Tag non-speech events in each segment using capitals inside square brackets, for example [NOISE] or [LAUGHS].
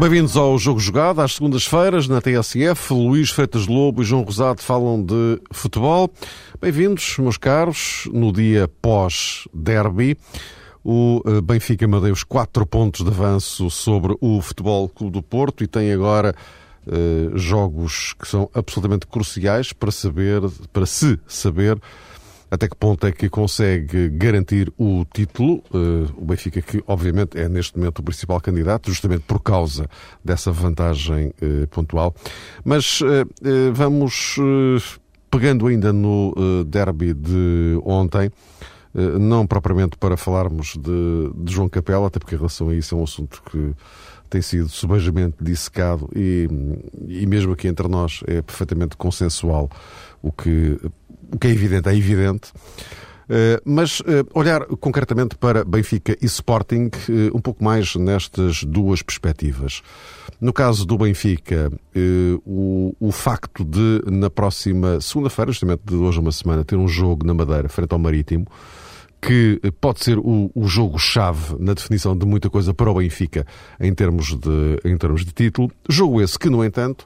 Bem-vindos ao Jogo Jogado, às segundas-feiras, na TSF. Luís Freitas Lobo e João Rosado falam de futebol. Bem-vindos, meus caros, no dia pós-derby. O eh, Benfica Madeus quatro pontos de avanço sobre o Futebol Clube do Porto e tem agora eh, jogos que são absolutamente cruciais para saber, para se saber até que ponto é que consegue garantir o título. Uh, o Benfica, que obviamente é neste momento o principal candidato, justamente por causa dessa vantagem uh, pontual. Mas uh, vamos pegando ainda no derby de ontem. Não propriamente para falarmos de, de João Capela, até porque em relação a isso é um assunto que tem sido subejamente dissecado e, e mesmo aqui entre nós é perfeitamente consensual o que o que é evidente é evidente. Uh, mas uh, olhar concretamente para Benfica e Sporting uh, um pouco mais nestas duas perspectivas. No caso do Benfica, o, o, facto de, na próxima segunda-feira, justamente de hoje a uma semana, ter um jogo na Madeira, frente ao Marítimo, que pode ser o, o jogo-chave na definição de muita coisa para o Benfica em termos, de, em termos de título. Jogo esse que, no entanto,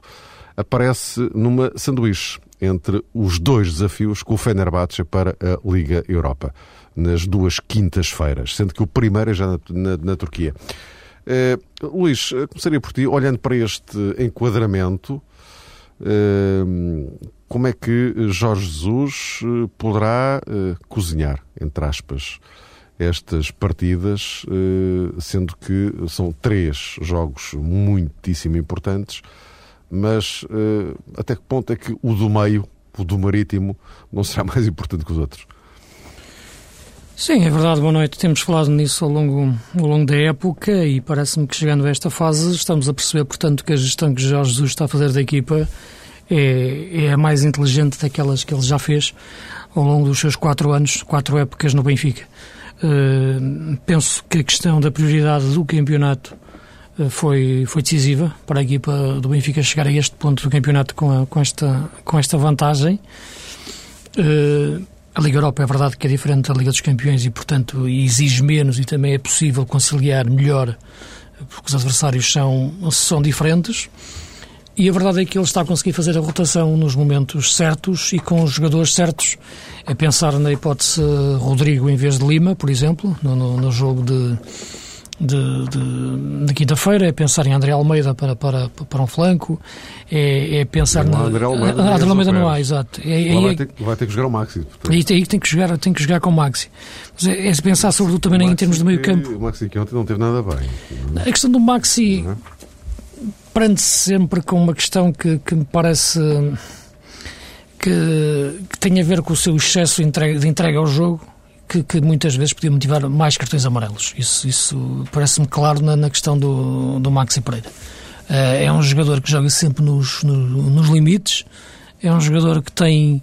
aparece numa sanduíche entre os dois desafios com o Fenerbahçe para a Liga Europa, nas duas quintas-feiras, sendo que o primeiro é já na, na, na Turquia. Uh, Luís, eh, começaria por ti, olhando para este enquadramento, uh, como é que Jorge Jesus poderá uh, cozinhar, entre aspas, estas partidas, sendo que são três jogos muitíssimo importantes mas uh, até que ponto é que o do meio, o do marítimo, não será [LAUGHS] mais importante que os outros? Sim, é verdade, boa noite. Temos falado nisso ao longo, ao longo da época e parece-me que chegando a esta fase estamos a perceber, portanto, que a gestão que Jorge Jesus está a fazer da equipa é, é a mais inteligente daquelas que ele já fez ao longo dos seus quatro anos, quatro épocas no Benfica. Uh, penso que a questão da prioridade do campeonato foi, foi decisiva para a equipa do Benfica chegar a este ponto do campeonato com, a, com, esta, com esta vantagem. Uh, a Liga Europa é verdade que é diferente da Liga dos Campeões e, portanto, exige menos e também é possível conciliar melhor porque os adversários são, são diferentes. E a verdade é que ele está a conseguir fazer a rotação nos momentos certos e com os jogadores certos. É pensar na hipótese Rodrigo em vez de Lima, por exemplo, no, no, no jogo de de, de, de quinta-feira, é pensar em André Almeida para, para, para um flanco, é, é pensar na. André Almeida, ah, André Almeida não há, exato. É, é, vai, ter, vai ter que jogar o Maxi. Portanto. Aí, aí tem, que jogar, tem que jogar com o Maxi. Mas é, é pensar sobretudo também em termos de meio campo. O Maxi que ontem não teve nada bem. A questão do Maxi uhum. prende-se sempre com uma questão que, que me parece. Que, que tem a ver com o seu excesso de entrega, de entrega ao jogo que, que, muitas vezes podia motivar mais cartões amarelos. Isso, isso parece-me claro na, na, questão do, do Maxi Pereira. Uh, é um jogador que joga sempre nos, no, nos limites, é um jogador que tem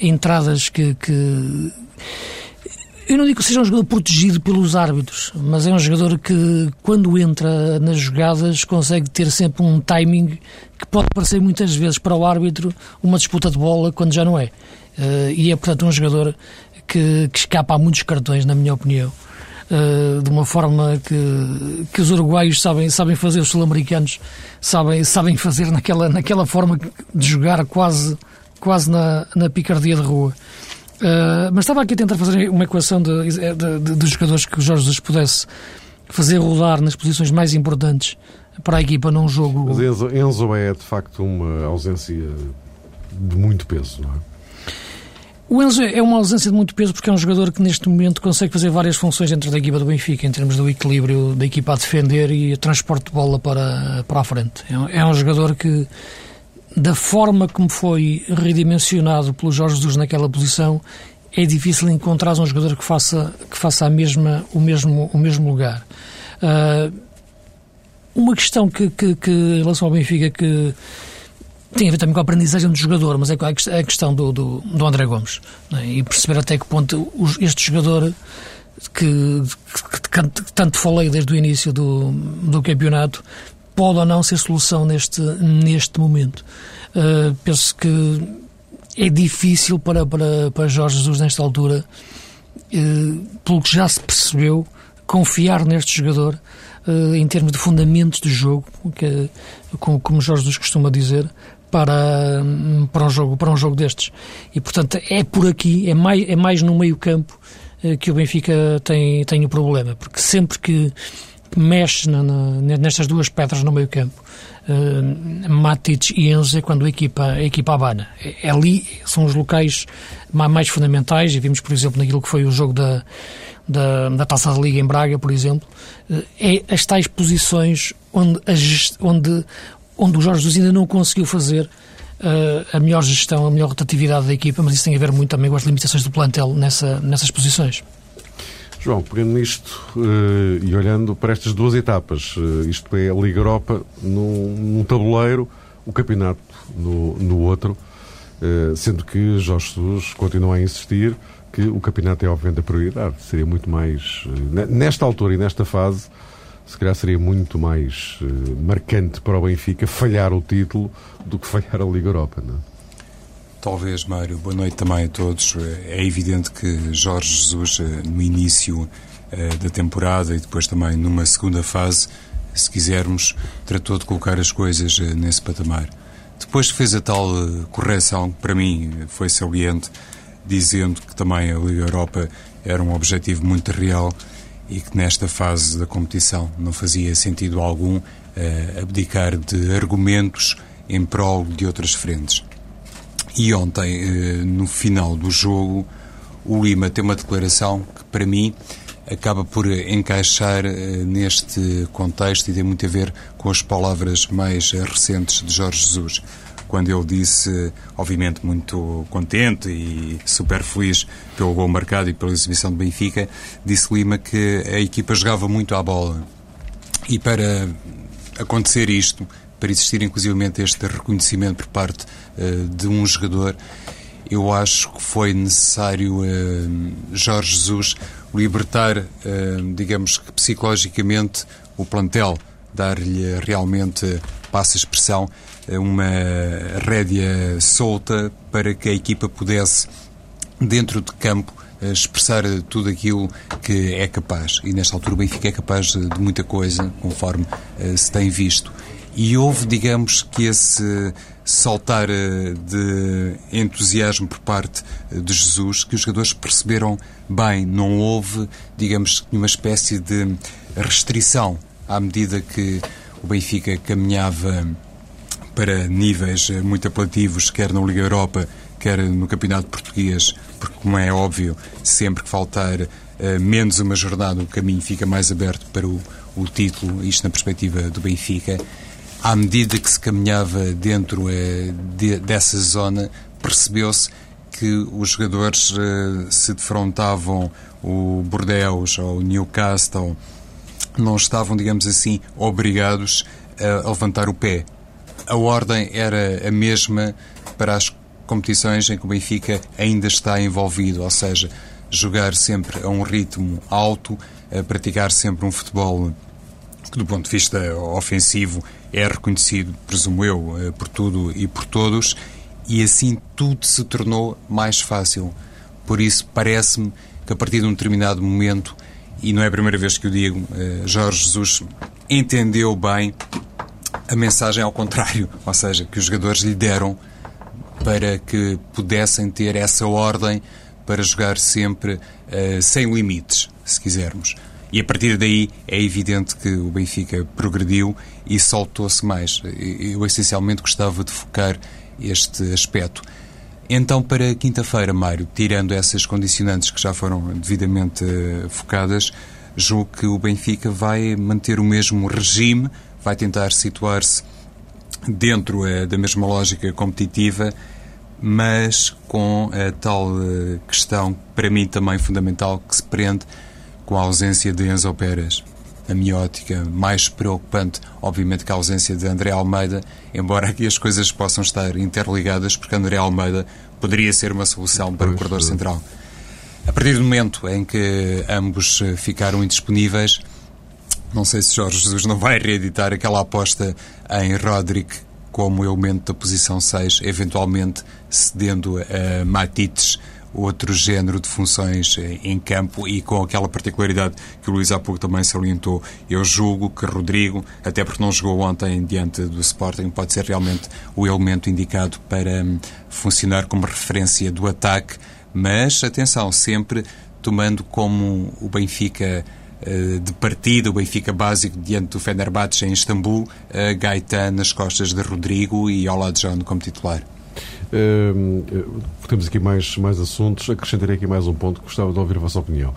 entradas que, que, Eu não digo que seja um jogador protegido pelos árbitros, mas é um jogador que, quando entra nas jogadas, consegue ter sempre um timing que pode parecer muitas vezes para o árbitro uma disputa de bola quando já não é. Uh, e é, portanto, um jogador que, que escapa a muitos cartões, na minha opinião. Uh, de uma forma que, que os uruguaios sabem, sabem fazer, os sul-americanos sabem, sabem fazer naquela, naquela forma de jogar quase, quase na, na picardia de rua. Uh, mas estava aqui a tentar fazer uma equação de, de, de, de jogadores que o Jorge Jesus pudesse fazer rodar nas posições mais importantes para a equipa num jogo. Mas Enzo, Enzo é de facto uma ausência de muito peso, não é? O Enzo é uma ausência de muito peso porque é um jogador que neste momento consegue fazer várias funções dentro da equipa do Benfica, em termos do equilíbrio da equipa a defender e o transporte de bola para, para a frente. É, é um jogador que da forma como foi redimensionado pelo Jorge Jesus naquela posição, é difícil encontrar um jogador que faça, que faça a mesma, o, mesmo, o mesmo lugar. Uh, uma questão que, que, que, em relação ao Benfica, que tem a ver também com a aprendizagem do jogador, mas é a questão do, do, do André Gomes. É? E perceber até que ponto este jogador que, que, que, tanto falei desde o início do, do campeonato pode ou não ser solução neste, neste momento. Uh, penso que é difícil para, para, para Jorge Jesus nesta altura, uh, pelo que já se percebeu, confiar neste jogador uh, em termos de fundamentos de jogo, que, como Jorge Jesus costuma dizer, para, para, um jogo, para um jogo destes. E, portanto, é por aqui, é mais, é mais no meio campo uh, que o Benfica tem, tem o problema, porque sempre que mexe na, na, nestas duas pedras no meio campo, uh, Matic e Enzo, é quando a equipa, a equipa abana. É, ali são os locais mais fundamentais, e vimos, por exemplo, naquilo que foi o jogo da, da, da Taça da Liga em Braga, por exemplo, uh, é as tais posições onde, a, onde, onde o Jorge Jesus ainda não conseguiu fazer uh, a melhor gestão, a melhor rotatividade da equipa, mas isso tem a ver muito também com as limitações do plantel nessa, nessas posições. João, pegando nisto uh, e olhando para estas duas etapas, uh, isto é a Liga Europa num, num tabuleiro, o campeonato no, no outro, uh, sendo que Jorge Jesus continua a insistir que o campeonato é obviamente a prioridade. Seria muito mais, nesta altura e nesta fase, se calhar seria muito mais marcante para o Benfica falhar o título do que falhar a Liga Europa, não é? Talvez, Mário. Boa noite também a todos. É evidente que Jorge Jesus, eh, no início eh, da temporada e depois também numa segunda fase, se quisermos, tratou de colocar as coisas nesse patamar. Depois fez a tal correção, que para mim foi saliente, dizendo que também a Liga Europa era um objetivo muito real e que nesta fase da competição não fazia sentido algum abdicar de argumentos em prol de outras frentes. E ontem, eh, no final do jogo, o Lima tem uma declaração que, para mim, acaba por encaixar eh, neste contexto e tem muito a ver com as palavras mais recentes de Jorge Jesus. Quando ele disse, obviamente muito contente e super feliz pelo gol marcado e pela exibição do Benfica, disse Lima que a equipa jogava muito à bola. E para acontecer isto, para existir inclusivamente este reconhecimento por parte uh, de um jogador, eu acho que foi necessário uh, Jorge Jesus libertar, uh, digamos que psicologicamente, o plantel, dar-lhe realmente, passa a expressão, uma rédea solta para que a equipa pudesse, dentro de campo, expressar tudo aquilo que é capaz. E nesta altura o Benfica é capaz de muita coisa, conforme se tem visto. E houve, digamos, que esse saltar eh, de entusiasmo por parte eh, de Jesus, que os jogadores perceberam bem. Não houve, digamos, uma espécie de restrição à medida que o Benfica caminhava para níveis eh, muito apelativos, quer na Liga Europa, quer no Campeonato Português, porque, como é óbvio, sempre que faltar uh, menos uma jornada, o caminho fica mais aberto para o, o título, isto na perspectiva do Benfica. À medida que se caminhava dentro eh, de, dessa zona, percebeu-se que os jogadores eh, se defrontavam o Bordeaux ou o Newcastle, não estavam, digamos assim, obrigados a levantar o pé. A ordem era a mesma para as competições em que o Benfica ainda está envolvido, ou seja, jogar sempre a um ritmo alto, a praticar sempre um futebol que, do ponto de vista ofensivo, é reconhecido, presumo eu, eh, por tudo e por todos, e assim tudo se tornou mais fácil. Por isso, parece-me que a partir de um determinado momento, e não é a primeira vez que o digo, eh, Jorge Jesus entendeu bem a mensagem ao contrário, [LAUGHS] ou seja, que os jogadores lhe deram para que pudessem ter essa ordem para jogar sempre uh, sem limites, se quisermos. E a partir daí é evidente que o Benfica progrediu e soltou-se mais. Eu essencialmente gostava de focar este aspecto. Então, para quinta-feira, Mário, tirando essas condicionantes que já foram devidamente eh, focadas, julgo que o Benfica vai manter o mesmo regime, vai tentar situar-se dentro da mesma lógica competitiva, mas com a tal questão, para mim também fundamental, que se prende com a ausência de Enzo Pérez a minha ótica, mais preocupante, obviamente, que a ausência de André Almeida, embora aqui as coisas possam estar interligadas, porque André Almeida poderia ser uma solução para o corredor central. A partir do momento em que ambos ficaram indisponíveis, não sei se Jorge Jesus não vai reeditar aquela aposta em Roderick como elemento da posição 6, eventualmente cedendo a Matites outro género de funções eh, em campo e com aquela particularidade que o Luís há pouco também salientou. Eu julgo que Rodrigo, até porque não jogou ontem diante do Sporting, pode ser realmente o elemento indicado para hum, funcionar como referência do ataque, mas atenção, sempre tomando como o Benfica eh, de partida, o Benfica básico diante do Fenerbahçe em Istambul, Gaetan nas costas de Rodrigo e de João como titular. Uh, temos aqui mais, mais assuntos. Acrescentarei aqui mais um ponto que gostava de ouvir a vossa opinião.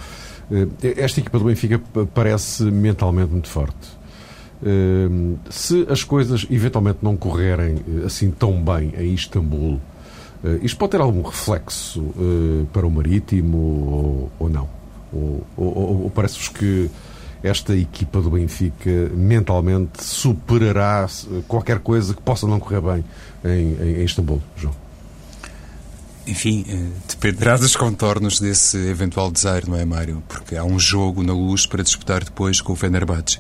Uh, esta equipa do Benfica parece mentalmente muito forte. Uh, se as coisas eventualmente não correrem assim tão bem em Istambul, isto pode ter algum reflexo para o Marítimo ou, ou não? Ou, ou, ou parece-vos que esta equipa do Benfica mentalmente superará qualquer coisa que possa não correr bem em, em, em Istambul, João? Enfim, eh, dependerá dos [LAUGHS] contornos desse eventual desaire, não é, Mário? Porque há um jogo na luz para disputar depois com o Fenerbahçe.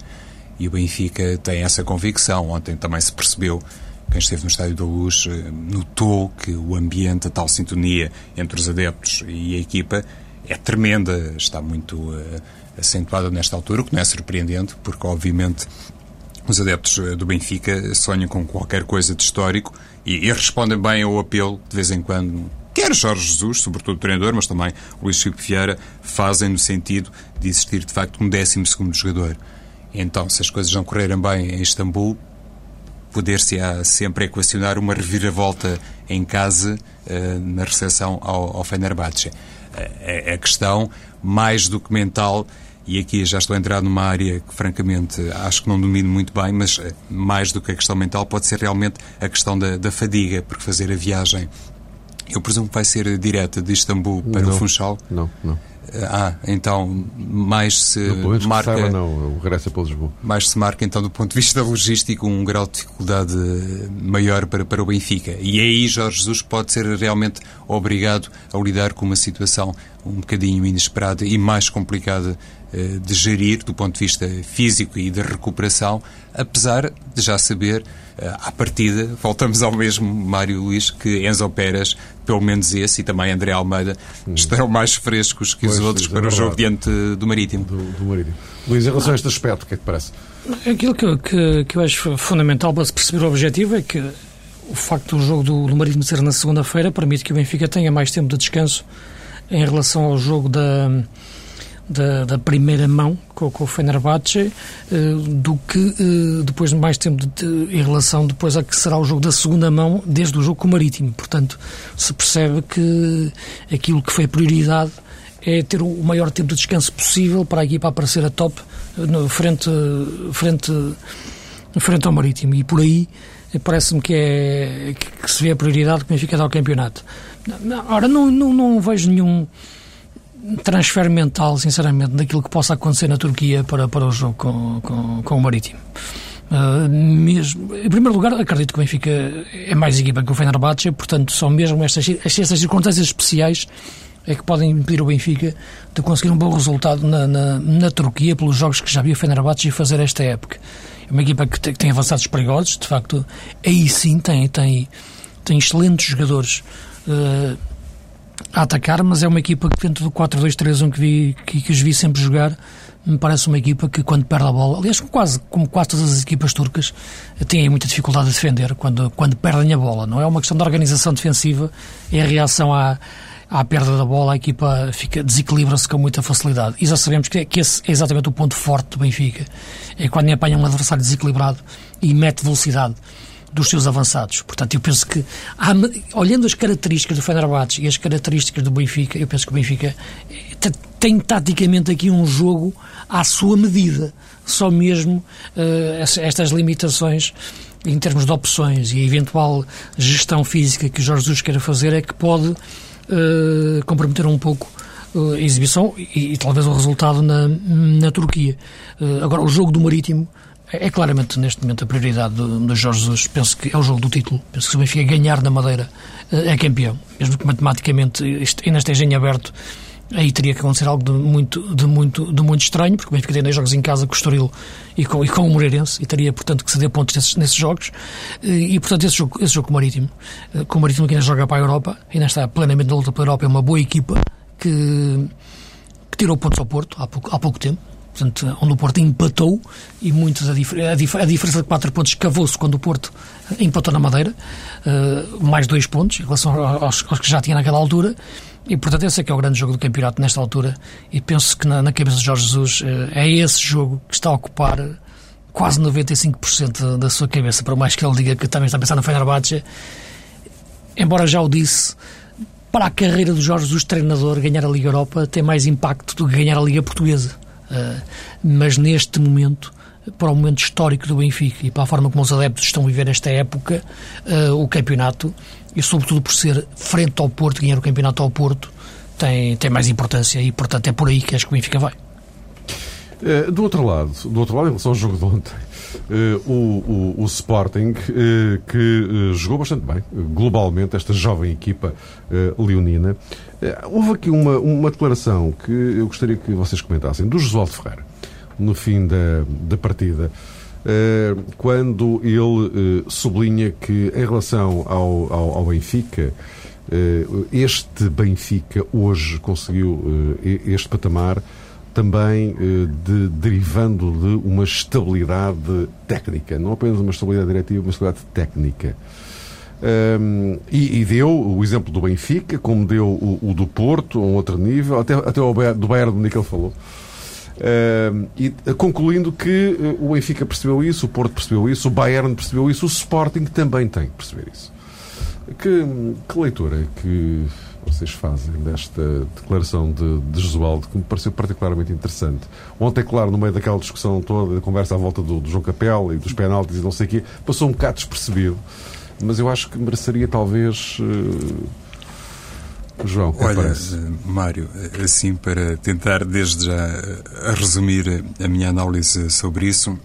E o Benfica tem essa convicção. Ontem também se percebeu, quem esteve no Estádio da Luz eh, notou que o ambiente, a tal sintonia entre os adeptos e a equipa é tremenda, está muito uh, acentuada nesta altura, o que não é surpreendente, porque obviamente os adeptos do Benfica sonham com qualquer coisa de histórico e, e respondem bem ao apelo, de vez em quando, quer Jorge Jesus, sobretudo o treinador, mas também o Luís Filipe Vieira, fazem no sentido de existir de facto um 12 jogador. Então, se as coisas não correrem bem em Istambul, poder-se-á sempre equacionar uma reviravolta em casa uh, na recepção ao, ao Fenerbahçe. Uh, a questão, mais do que mental, e aqui já estou a entrar numa área que, francamente, acho que não domino muito bem, mas uh, mais do que a questão mental, pode ser realmente a questão da, da fadiga, porque fazer a viagem eu presumo que vai ser direta de Istambul para não, o Funchal? Não, não. Ah, então mais se não, marca. Saiba, não, o regresso é para Lisboa. Mais se marca, então, do ponto de vista logístico, um grau de dificuldade maior para, para o Benfica. E aí Jorge Jesus pode ser realmente obrigado a lidar com uma situação um bocadinho inesperada e mais complicada eh, de gerir do ponto de vista físico e de recuperação, apesar de já saber eh, à partida, [LAUGHS] voltamos ao mesmo Mário Luís, que Enzo Pérez, pelo menos esse, e também André Almeida, hum. estarão mais frescos que pois, os outros para é o jogo diante do Marítimo. Do, do Marítimo. Luís, em relação a este aspecto, o que é que parece? Aquilo que, que, que eu acho fundamental para se perceber o objetivo é que o facto do jogo do, do Marítimo ser na segunda-feira permite que o Benfica tenha mais tempo de descanso em relação ao jogo da da, da primeira mão com, com o Fenerbahçe uh, do que uh, depois mais tempo de, de, em relação depois a que será o jogo da segunda mão desde o jogo com o Marítimo. Portanto, se percebe que aquilo que foi prioridade é ter o maior tempo de descanso possível para a equipa aparecer a top eh, no, frente, frente, frente ao Marítimo. E por aí parece-me que, é, que, que se vê a prioridade que o Benfica ao campeonato. Ora, não, não, não vejo nenhum transfer mental, sinceramente, daquilo que possa acontecer na Turquia para, para o jogo com, com, com o Marítimo. Uh, mesmo, em primeiro lugar, acredito que o Benfica é mais equipa que o Fenerbahçe, portanto, são mesmo estas, estas circunstâncias especiais é que podem impedir o Benfica de conseguir um bom resultado na, na, na Turquia pelos jogos que já viu o Fenerbahçe fazer esta época. É uma equipa que tem, que tem avançados perigosos, de facto, aí sim tem, tem, tem excelentes jogadores. Uh, a atacar, mas é uma equipa que dentro do 4-2-3-1 que, vi, que, que os vi sempre jogar, me parece uma equipa que quando perde a bola, aliás, quase como quase todas as equipas turcas, têm muita dificuldade de defender quando, quando perdem a bola. Não é uma questão de organização defensiva, é a reação à, à perda da bola, a equipa fica desequilibra-se com muita facilidade. E já sabemos que, que esse é exatamente o ponto forte do Benfica. É quando apanha um adversário desequilibrado e mete velocidade dos seus avançados. Portanto, eu penso que, há, olhando as características do Fenerbahçe e as características do Benfica, eu penso que o Benfica eh, tem taticamente aqui um jogo à sua medida. Só mesmo uh, estas limitações em termos de opções e a eventual gestão física que o Jorge Jesus queira fazer, é que pode uh, comprometer um pouco uh, a exibição e, e, talvez o resultado na, na Turquia. Agora, o jogo do Marítimo é, é claramente, neste momento, a prioridade do, Jorge Jesus. Penso que é o jogo do título. Penso que se o Benfica ganhar na Madeira é campeão. Mesmo que matematicamente ainda esteja em aberto aí teria que acontecer algo de muito, de muito, de muito estranho, porque o Benfica tem dois jogos em casa com o Estoril e com, e com o Moreirense, e teria, portanto, que ceder pontos nesses, nesses jogos. E, e, portanto, esse jogo, esse jogo com o Marítimo, eh, com o Marítimo que ainda joga para a Europa, ainda está plenamente na luta pela Europa, é uma boa equipa que, que tirou pontos ao Porto há pouco, há pouco tempo. Portanto, onde o Porto empatou e muitos a, dif a, dif a diferença de 4 pontos cavou-se quando o Porto empatou na Madeira, uh, mais 2 pontos em relação aos, aos que já tinha naquela altura. E, portanto, esse é que é o grande jogo do campeonato nesta altura. E penso que na, na cabeça de Jorge Jesus eh, é esse jogo que está a ocupar quase 95% da sua cabeça, por mais que ele diga que também está a pensar no Fenerbahçe. Embora já o disse, para a carreira do Jorge Jesus, treinador, ganhar a Liga Europa tem mais impacto do que ganhar a Liga Portuguesa. Uh, mas neste momento, para o momento histórico do Benfica e para a forma como os adeptos estão a viver esta época, uh, o campeonato e sobretudo por ser frente ao Porto, ganhar o campeonato ao Porto, tem, tem mais importância e, portanto, é por aí que acho que o Benfica vai. Uh, do outro lado, do outro lado, em relação ao jogo de ontem, uh, o, o, o, Sporting, uh, que jogou bastante bem, globalmente, esta jovem equipa leonina. Houve aqui uma, uma declaração que eu gostaria que vocês comentassem, do Josualdo Ferreira, no fim da, da partida. Eh, quando ele eh, sublinha que, em relação ao, ao, ao Benfica, eh, este Benfica hoje conseguiu este patamar também de, derivando de uma estabilidade técnica, não apenas uma estabilidade diretiva, uma estabilidade técnica. Um, e, e, deu o exemplo do Benfica, como deu o, o, do Porto, um outro nível, até, até o do Bayern de Munique ele falou. Uh, e concluindo que uh, o Benfica percebeu isso, o Porto percebeu isso, o Bayern percebeu isso, o Sporting também tem que perceber isso. Que, que leitura que vocês fazem desta declaração de, de Jesualdo, que me pareceu particularmente interessante. Ontem, claro, no meio daquela discussão toda, da conversa à volta do, do João Capela e dos penaltis e não sei o quê, passou um bocado despercebido, mas eu acho que mereceria talvez. Uh, João, que Olha, parece? Mário, assim para tentar desde já resumir a minha análise sobre isso,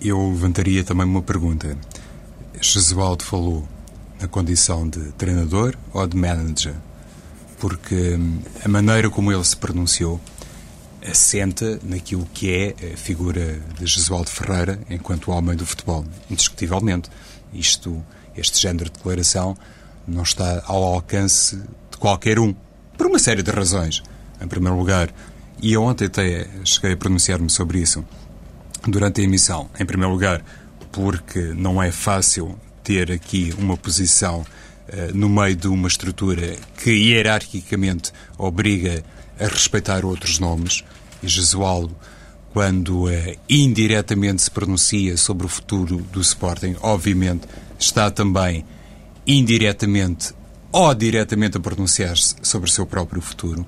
eu levantaria também uma pergunta. Jesualdo falou na condição de treinador ou de manager? Porque a maneira como ele se pronunciou assenta naquilo que é a figura de Jesualdo Ferreira enquanto homem do futebol, indiscutivelmente. Isto, este género de declaração não está ao alcance qualquer um, por uma série de razões. Em primeiro lugar, e eu ontem até cheguei a pronunciar-me sobre isso durante a emissão, em primeiro lugar, porque não é fácil ter aqui uma posição uh, no meio de uma estrutura que hierarquicamente obriga a respeitar outros nomes. E Jesualdo, quando uh, indiretamente se pronuncia sobre o futuro do Sporting, obviamente está também indiretamente ou diretamente a pronunciar-se sobre o seu próprio futuro.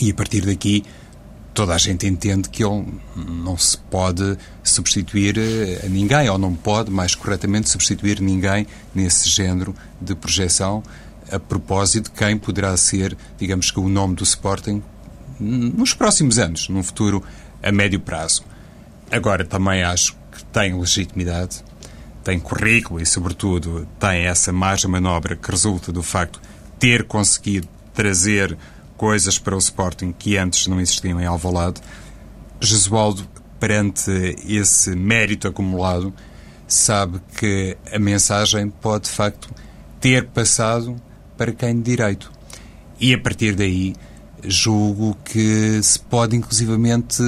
E a partir daqui, toda a gente entende que ele não se pode substituir eh, a ninguém, ou não pode, mais corretamente, substituir ninguém nesse género de projeção, a propósito de quem poderá ser, digamos que, o nome do Sporting nos próximos anos, num futuro a médio prazo. Agora, também acho que tem legitimidade tem currículo e, sobretudo, tem essa margem de manobra que resulta do facto de ter conseguido trazer coisas para o Sporting que antes não existiam em Alvalade. Jesualdo, perante esse mérito acumulado, sabe que a mensagem pode, de facto, ter passado para quem de direito. E, a partir daí, julgo que se pode, inclusivamente,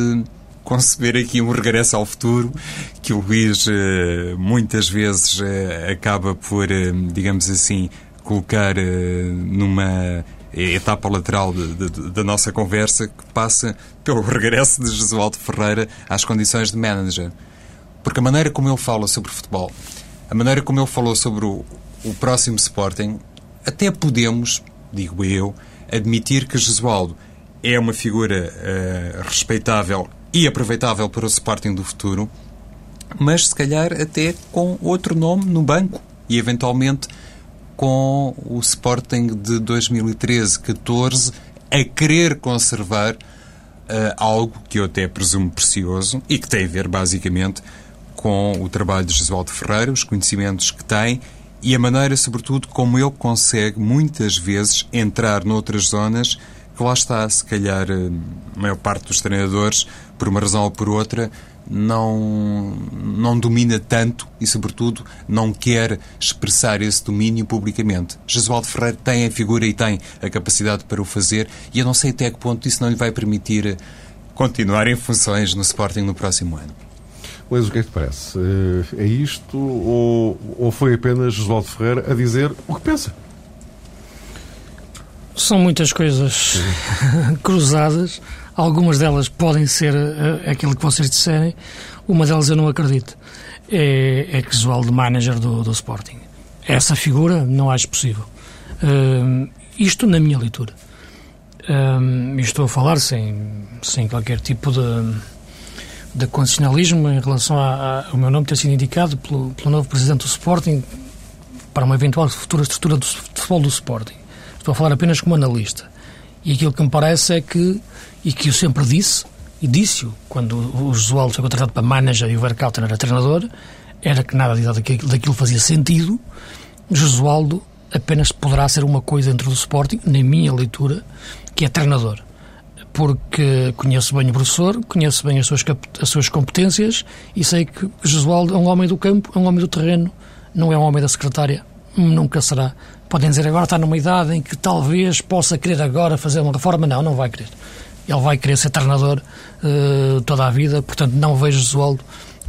conceber aqui um regresso ao futuro que o Luís eh, muitas vezes eh, acaba por, eh, digamos assim, colocar numa etapa lateral da nossa conversa que passa pelo regresso de Jesualdo Ferreira às condições de manager. Porque a maneira como ele fala sobre futebol, a maneira como ele falou sobre o, o próximo Sporting, até podemos, digo eu, admitir que Jesualdo é uma figura uh, respeitável e aproveitável para o Sporting do futuro, mas se calhar até com outro nome no banco e eventualmente com o Sporting de 2013-14 a querer conservar uh, algo que eu até presumo precioso e que tem a ver basicamente com o trabalho de Josualdo Ferreira, os conhecimentos que tem e a maneira, sobretudo, como ele consegue muitas vezes entrar noutras zonas que lá está, se calhar, eh, a maior parte dos treinadores, por uma razão ou por outra, não, não domina tanto e, sobretudo, não quer expressar esse domínio publicamente. Jesualdo Ferreira tem a figura e tem a capacidade para o fazer e eu não sei até que ponto isso não lhe vai permitir continuar em funções no Sporting no próximo ano. Mas o que é que te parece? Eh, é isto ou, ou foi apenas Jesualdo Ferreira a dizer o que pensa? São muitas coisas [LAUGHS] cruzadas. Algumas delas podem ser uh, aquilo que vocês disserem. Uma delas eu não acredito. É, é que Jesualdo manager do, do Sporting. Essa figura não acho possível. Uh, isto na minha leitura. Uh, estou a falar sem, sem qualquer tipo de de condicionalismo em relação ao meu nome ter sido indicado pelo, pelo novo presidente do Sporting para uma eventual futura estrutura do futebol do Sporting. Estou a falar apenas como analista. E aquilo que me parece é que, e que eu sempre disse, e disse-o quando o Josualdo foi contratado para manager e o Verkauten era treinador, era que nada daquilo, daquilo fazia sentido. Josualdo apenas poderá ser uma coisa dentro do Sporting, na minha leitura, que é treinador porque conheço bem o professor, conheço bem as suas, as suas competências e sei que Jesualdo é um homem do campo, é um homem do terreno, não é um homem da secretária, nunca será. Podem dizer agora está numa idade em que talvez possa querer agora fazer uma reforma. Não, não vai querer. Ele vai querer ser treinador uh, toda a vida, portanto não vejo Jesualdo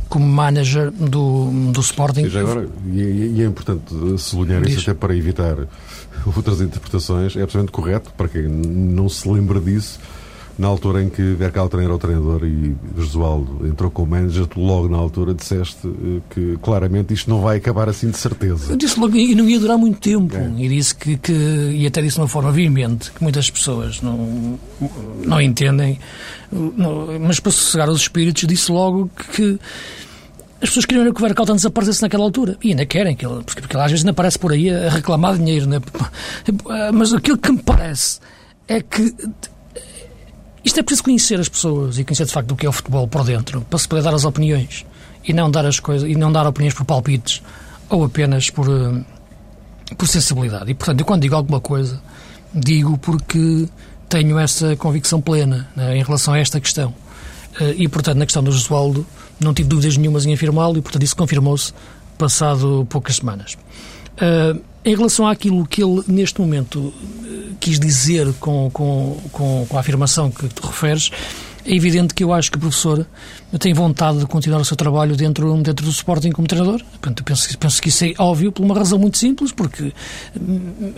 como manager do, do Sporting. E, agora, e, e, é importante sublinhar Diz. isso até para evitar outras interpretações. É absolutamente correto, para quem não se lembra disso, na altura em que Verkalten era o treinador e Josualdo entrou como manager, tu logo na altura disseste eh, que claramente isto não vai acabar assim de certeza. Eu disse logo e não ia durar muito tempo. É. E disse que, que, e até disse de uma forma veemente, que muitas pessoas não, não entendem, não, mas para sossegar os espíritos, disse logo que, que as pessoas queriam que o Verkalten desaparecesse naquela altura. E ainda querem, que ele, porque, porque ele às vezes ainda aparece por aí a reclamar dinheiro. Né? [LAUGHS] Mas aquilo que me parece é que isto é preciso conhecer as pessoas e conhecer de facto o que é o futebol por dentro, para se poder dar as opiniões e não dar as coisas e não dar opiniões por palpites ou apenas por, uh, por sensibilidade. E portanto, eu quando digo alguma coisa, digo porque tenho essa convicção plena né, em relação a esta questão. Uh, e portanto, na questão do Josualdo, não tive dúvidas nenhumas em afirmá-lo e portanto isso confirmou-se passado poucas semanas. Uh, em relação àquilo que ele, neste momento, quis dizer com, com, com, com a afirmação que te referes, é evidente que eu acho que o professor tem vontade de continuar o seu trabalho dentro, dentro do Sporting como treinador. Portanto, penso, penso que isso é óbvio por uma razão muito simples, porque hum,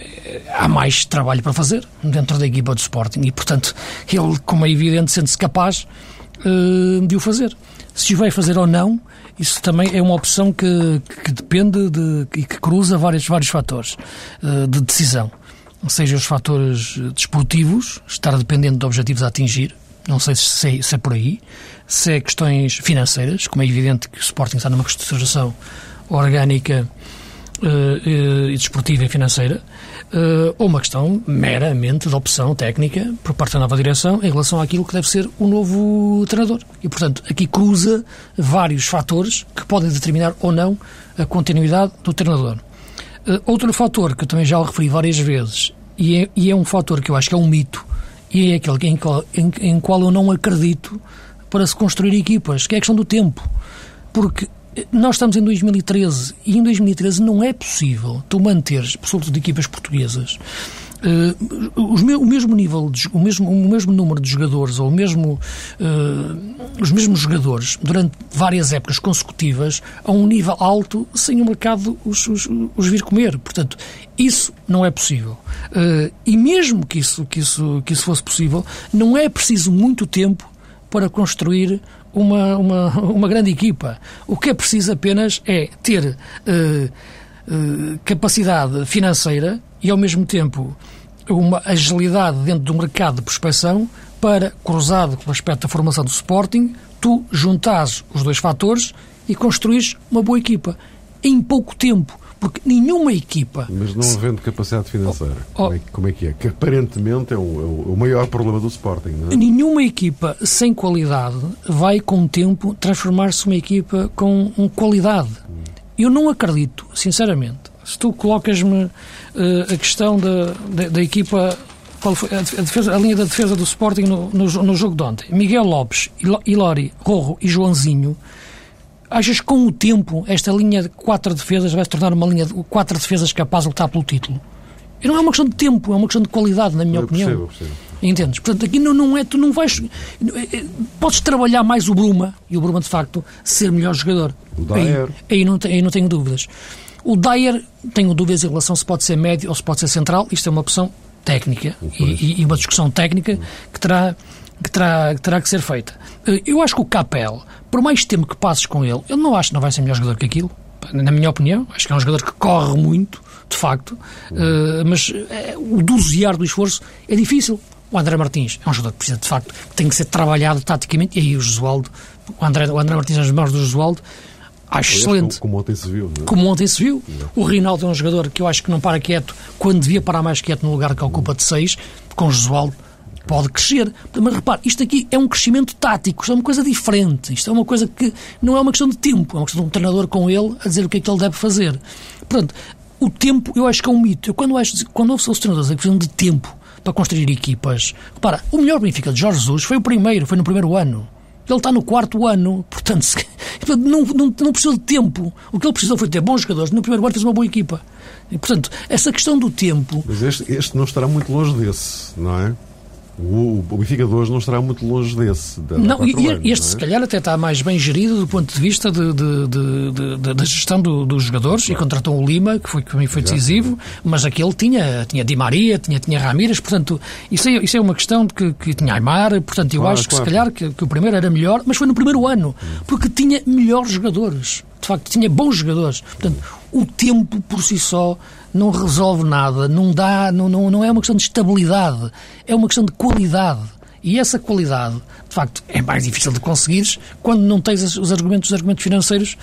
há mais trabalho para fazer dentro da equipa do Sporting e, portanto, ele, como é evidente, sente-se capaz uh, de o fazer. Se o vai fazer ou não, isso também é uma opção que, que depende de, e que cruza vários, vários fatores uh, de decisão. Seja os fatores desportivos, estar dependente de objetivos a atingir, não sei se é, se é, por aí, se é questões financeiras, como é evidente que o Sporting está numa reestruturação orgânica e desportiva e financeira, ou uma questão meramente de opção técnica por parte da nova direção em relação àquilo que deve ser o novo treinador. E, portanto, aqui cruza vários fatores que podem determinar ou não a continuidade do treinador. Outro fator que eu também já o referi várias vezes, e é, e é, um fator que eu acho que é um mito, e é aquele em, em, em qual eu não acredito para se construir equipas, que é a questão do tempo. Porque eh, nós estamos em 2013 e em 2013 não é possível tu manteres, sobretudo de equipas portuguesas, uh, o mesmo nível, de, o, mesmo, o mesmo número de jogadores ou o mesmo, uh, os mesmos jogadores durante várias épocas consecutivas a um nível alto sem o mercado os, os, os vir comer. Portanto, isso não é possível. Uh, e mesmo que isso, que, isso, que isso fosse possível, não é preciso muito tempo para construir uma, uma, uma grande equipa. O que é preciso apenas é ter uh, uh, capacidade financeira e, ao mesmo tempo, uma agilidade dentro do mercado de prospecção para, cruzado com o aspecto da formação do Sporting, tu juntares os dois fatores e construís uma boa equipa em pouco tempo. Porque nenhuma equipa. Mas não havendo capacidade financeira, oh, oh, como, é, como, é, que é? Que aparentemente é o, é o maior problema do Sporting, não é? Nenhuma equipa sem qualidade vai, com o tempo, transformar-se numa equipa com um qualidade. Eu não acredito, sinceramente. Se tu colocas-me uh, a questão da, da, da equipa qual foi a, defesa, a, linha da defesa do Sporting no, no, no, jogo de ontem. Miguel Lopes, Ilori, Rorro e Joãozinho Achas que com o tempo esta linha de quatro defesas vai se tornar uma linha de quatro defesas capaz de lutar pelo título? E não é uma questão de tempo, é uma questão de qualidade, na minha eu opinião. Percebo, percebo. Entendes? Portanto, aqui não, não é, tu não vais. É, é, podes trabalhar mais o Bruma, e o Bruma, de facto, ser melhor jogador. O Dyer. Aí, aí, não, aí não tenho dúvidas. O Dyer, tenho dúvidas em relação se pode ser médio ou se pode ser central. Isto é uma opção técnica e, e, uma discussão técnica que terá, que, terá, que terá que ser feita. Eh, eu acho que o Capel por mais tempo que passes com ele, eu não acho que não vai ser melhor jogador que aquilo. Na minha opinião, acho que é um jogador que corre muito, de facto, uh, mas uh, o dosear do esforço é difícil. O André Martins é um jogador que precisa, de facto, que tem que ser trabalhado taticamente, e aí o Josualdo, o André, o André Martins nas mãos do Josualdo, acho excelente. Como ontem se viu. É? Como ontem se viu. O Rinaldo é um jogador que eu acho que não para quieto quando devia parar mais quieto no lugar que ocupa de seis, com o Josualdo pode crescer. Mas repare, isto aqui é um crescimento tático, isto é uma coisa diferente. Isto é uma coisa que não é uma questão de tempo, é uma questão de um treinador com ele a dizer o que é que ele deve fazer. Portanto, o tempo eu acho que é um mito. Eu, quando, acho, quando ouço os treinadores a questão de tempo para construir equipas, repara, o melhor Benfica de Jorge Jesus foi o primeiro, foi no primeiro ano. Ele está no quarto ano, portanto, se, [LAUGHS] não, não, não precisou de tempo. O que ele precisou foi ter bons jogadores. No primeiro ano fez uma boa equipa. E, portanto, essa questão do tempo. Mas este, este não estará muito longe desse, não é? O, o Benfica de hoje não estará muito longe desse. não, e, anos, este, é? se calhar, até está mais bem gerido do ponto de vista de, de, de, da gestão do, dos jogadores claro. e contratou o Lima, que foi, que também foi decisivo, mas aquele tinha, tinha Di Maria, tinha, tinha Ramírez, portanto, isso é, isso é uma questão de que, que tinha Aymar, portanto, eu claro, acho que claro. se calhar que, que, o primeiro era melhor, mas foi no primeiro ano, porque tinha melhores jogadores, de facto, tinha bons jogadores. Portanto, o tempo por si só não resolve nada, não dá, não, não, não é uma questão de estabilidade, é uma questão de qualidade. E essa qualidade, de facto, é mais difícil de conseguires quando não tens os argumentos, os argumentos financeiros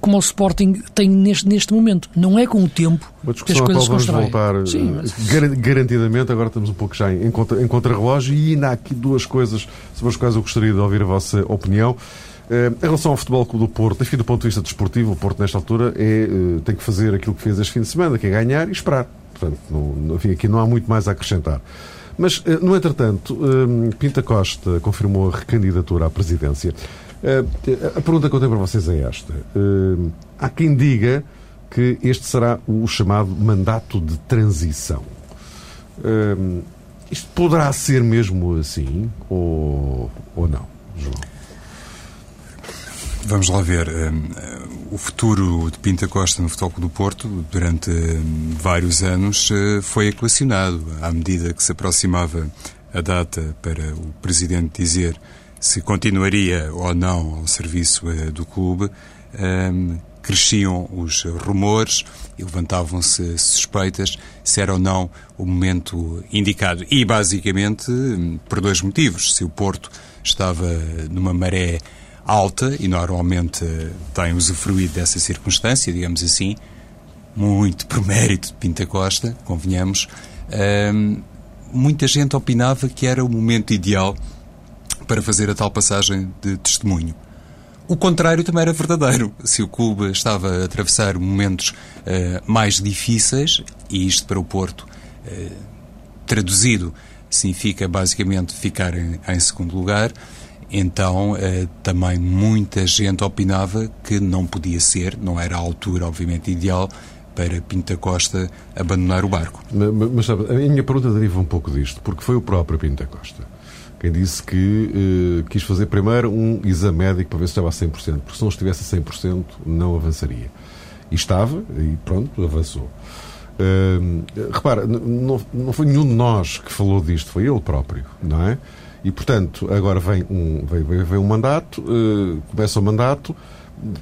como o Sporting tem neste, neste momento. Não é com o tempo que as coisas se constroem. voltar Sim, mas... garantidamente, agora estamos um pouco já em, contra, em contra-relógio e ainda há aqui duas coisas sobre as quais eu gostaria de ouvir a vossa opinião. Eh, em relação ao Futebol Clube do Porto, enfim, do ponto de vista desportivo, o Porto, nesta altura, é, eh, tem que fazer aquilo que fez este fim de semana, que é ganhar e esperar. Portanto, não, enfim, aqui não há muito mais a acrescentar. Mas, eh, no entretanto, Pinta Costa confirmou a recandidatura à presidência. A pergunta que eu tenho para vocês é esta. Há quem diga que este será o chamado mandato de transição. Isto poderá ser mesmo assim ou, ou não, João? Vamos lá ver. Um, o futuro de Pinta Costa no Futebol do Porto, durante um, vários anos, uh, foi equacionado. À medida que se aproximava a data para o Presidente dizer se continuaria ou não ao serviço uh, do clube, um, cresciam os rumores e levantavam-se suspeitas se era ou não o momento indicado. E, basicamente, hum, por dois motivos. Se o Porto estava numa maré alta e normalmente tem usufruído dessa circunstância, digamos assim, muito por mérito de Pinta Costa, convenhamos. Um, muita gente opinava que era o momento ideal para fazer a tal passagem de testemunho. O contrário também era verdadeiro. Se o clube estava a atravessar momentos uh, mais difíceis, e isto para o Porto, uh, traduzido, significa basicamente ficar em, em segundo lugar, então, eh, também muita gente opinava que não podia ser, não era a altura, obviamente, ideal para Pinta Costa abandonar o barco. Mas, mas sabe, a minha pergunta deriva um pouco disto, porque foi o próprio Pinta Costa quem disse que eh, quis fazer primeiro um exame médico para ver se estava a 100%, porque se não estivesse a 100% não avançaria. E estava, e pronto, avançou. Uh, repara, não, não foi nenhum de nós que falou disto, foi ele próprio, não é? E, portanto, agora vem um, vem, vem, vem um mandato, uh, começa o mandato,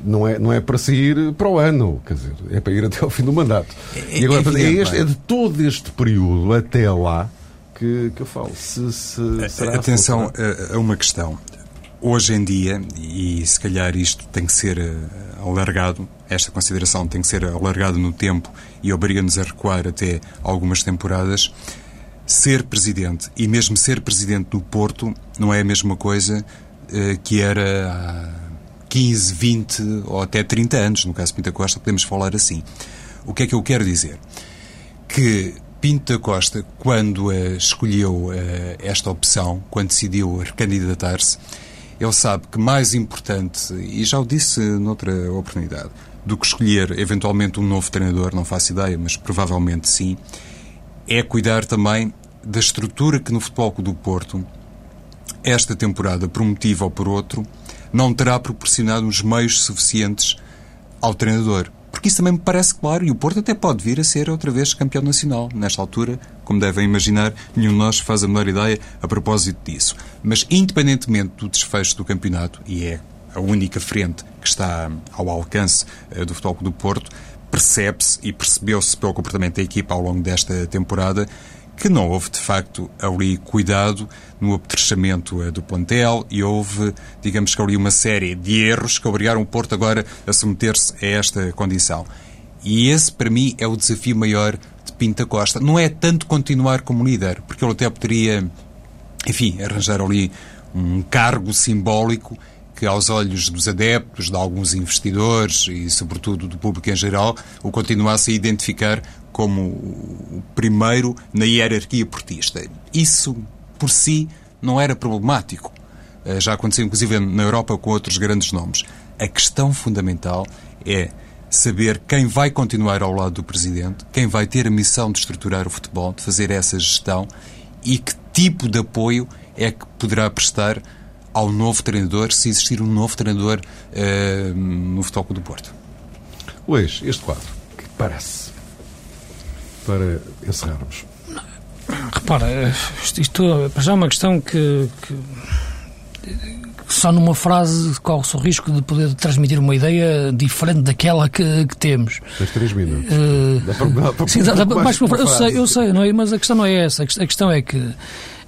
não é, não é para sair para o ano, quer dizer, é para ir até ao fim do mandato. É, e agora, é, é, este, é de todo este período até lá que, que eu falo. Se, se, será Atenção a, a uma questão. hoje em dia, e se calhar isto tem que ser eh, alargado, esta consideração tem que ser alargada no tempo e obriga-nos a recuar até algumas temporadas, ser presidente e mesmo ser presidente do Porto não é a mesma coisa uh, que era há 15, 20 ou até 30 anos, no caso de Pinta Costa, podemos falar assim. O que é que eu quero dizer? Que Pinto da Costa, quando uh, escolheu uh, esta opção, quando decidiu recandidatar-se, ele sabe que mais importante, e já o disse noutra oportunidade, do que escolher eventualmente um novo treinador, não faço ideia, mas provavelmente sim, é cuidar também da estrutura que no Futebol do Porto, esta temporada, por um motivo ou por outro, não terá proporcionado os meios suficientes ao treinador porque isso também me parece claro e o Porto até pode vir a ser outra vez campeão nacional. Nesta altura, como devem imaginar, nenhum de nós faz a menor ideia a propósito disso. Mas, independentemente do desfecho do campeonato, e é a única frente que está ao alcance uh, do Futebol do Porto, percebe-se e percebeu-se pelo comportamento da equipa ao longo desta temporada que não houve, de facto, ali cuidado no apetrechamento uh, do plantel e houve, digamos que ali uma série de erros que obrigaram o Porto agora a submeter-se a esta condição. E esse, para mim, é o desafio maior de Pinta Costa. Não é tanto continuar como líder, porque ele até poderia, enfim, arranjar ali um cargo simbólico que, aos olhos dos adeptos, de alguns investidores e, sobretudo, do público em geral, o continuasse a identificar como o primeiro na hierarquia portista. Isso, por si, não era problemático. Eh, já aconteceu, inclusive, na Europa com outros grandes nomes. A questão fundamental é saber quem vai continuar ao lado do Presidente, quem vai ter a missão de estruturar o futebol, de fazer essa gestão e que tipo de apoio é que poderá prestar ao novo treinador, se existir um novo treinador uh, no Futebol do Porto. Luís, este quadro, que parece? Para encerrarmos? Repara, isto, isto já é uma questão que, que, só numa frase corre-se o risco de poder transmitir uma ideia diferente daquela que, que temos. Tens três minutos. Uh, dá para, dá para, [LAUGHS] sim, dá, dá, mais, eu sei, eu sei, não é, mas a questão não é essa. A questão é que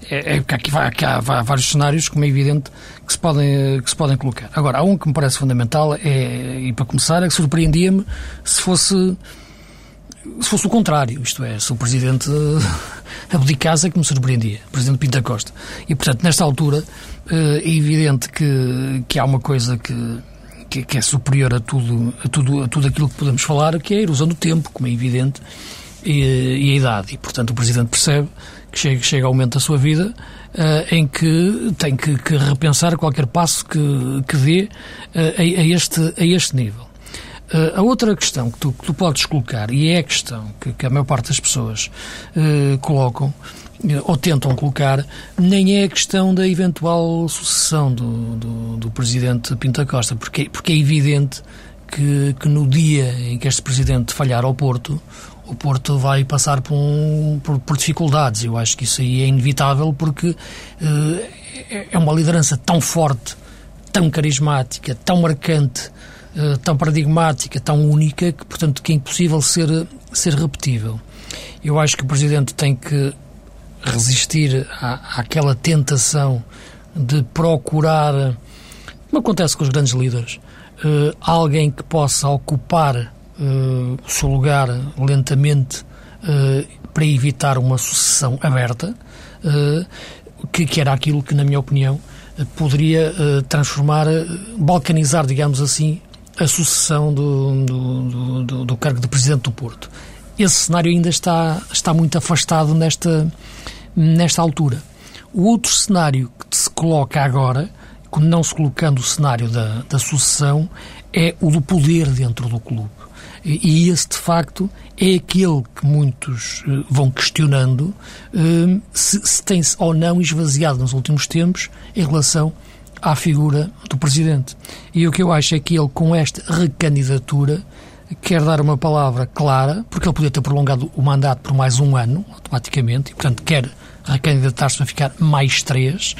é, é que aqui, aqui há, há, vários cenários, como é evidente, que se, podem, que se podem colocar. Agora, há um que me parece fundamental, é, e para começar, é que surpreendia-me se fosse se fosse o contrário, isto é, se o Presidente abdicasse é que me surpreendia, o Presidente Pinta Costa. E, portanto, nesta altura, eh, é evidente que, que há uma coisa que, que, que, é superior a tudo, a, tudo, a tudo aquilo que podemos falar, que é a erosão do tempo, como é evidente, e, e a idade. E, portanto, o Presidente percebe que chega, chega ao momento da sua vida uh, em que tem que, que, repensar qualquer passo que, que dê uh, a, a, este, a este nível. Uh, a outra questão que tu, que tu, podes colocar, e é a questão que, que a maior parte das pessoas uh, colocam, uh, ou tentam colocar, nem é a questão da eventual sucessão do, do, do Presidente Pinta Costa, porque, porque é evidente que, que no dia em que este Presidente falhar ao Porto, o Porto vai passar por, um, por, por, dificuldades. Eu acho que isso aí é inevitável porque é, é uma liderança tão forte, tão carismática, tão marcante eh, tão paradigmática, tão única, que, portanto, que é impossível ser, ser repetível. Eu acho que o Presidente tem que resistir à, àquela tentação de procurar, como acontece com os grandes líderes, uh, alguém que possa ocupar uh, o seu lugar lentamente uh, para evitar uma sucessão aberta, que, que, era aquilo que, na minha opinião, poderia transformar, balcanizar, digamos assim, a sucessão do, do, do, do, cargo de Presidente do Porto. Esse cenário ainda está, está muito afastado nesta, nesta altura. O outro cenário que se coloca agora, não se colocando o cenário da, da sucessão, é o do poder dentro do clube. E, e esse, de facto, é aquele que muitos uh, vão questionando uh, se, se tem-se ou não esvaziado nos últimos tempos em relação à figura do Presidente. E o que eu acho é que ele, com esta recandidatura, quer dar uma palavra clara, porque ele podia ter prolongado o mandato por mais um ano, automaticamente, e, portanto, quer recandidatar-se para ficar mais três,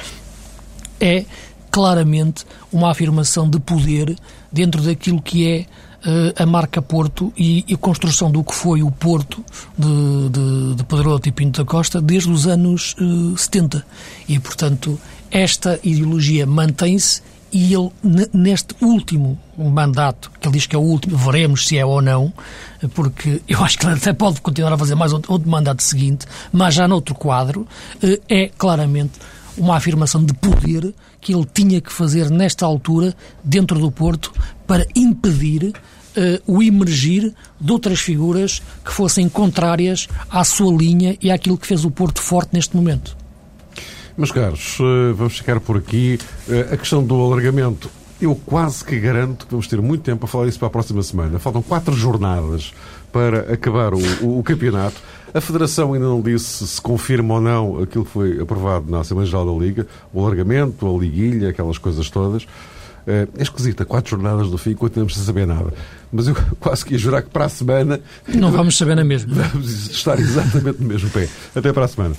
é claramente uma afirmação de poder dentro daquilo que é uh, a marca Porto e, a construção do que foi o Porto de, de, de e Pinto da Costa desde os anos uh, eh, 70. E, portanto, esta ideologia mantém-se e ele, neste último mandato, que ele diz que é o último, veremos se é ou não, porque eu acho que ele até pode continuar a fazer mais outro mandato seguinte, mas já noutro quadro, eh, é claramente uma afirmação de poder que ele tinha que fazer nesta altura, dentro do Porto, para impedir Uh, o emergir de outras figuras que fossem contrárias à sua linha e àquilo que fez o Porto forte neste momento. Meus caros, uh, vamos ficar por aqui. Uh, a questão do alargamento, eu quase que garanto que vamos ter muito tempo a falar isso para a próxima semana. Faltam quatro jornadas para acabar o, o, o campeonato. A Federação ainda não disse se confirma ou não aquilo que foi aprovado na Assembleia Geral da Liga, o alargamento, a liguilha, aquelas coisas todas. É esquisita, quatro jornadas do fim, continuamos sem saber nada. Mas eu [LAUGHS] quase que ia jurar que para a semana. Não vamos saber na mesma. [LAUGHS] Vamos estar exatamente no mesmo pé. Até para a semana.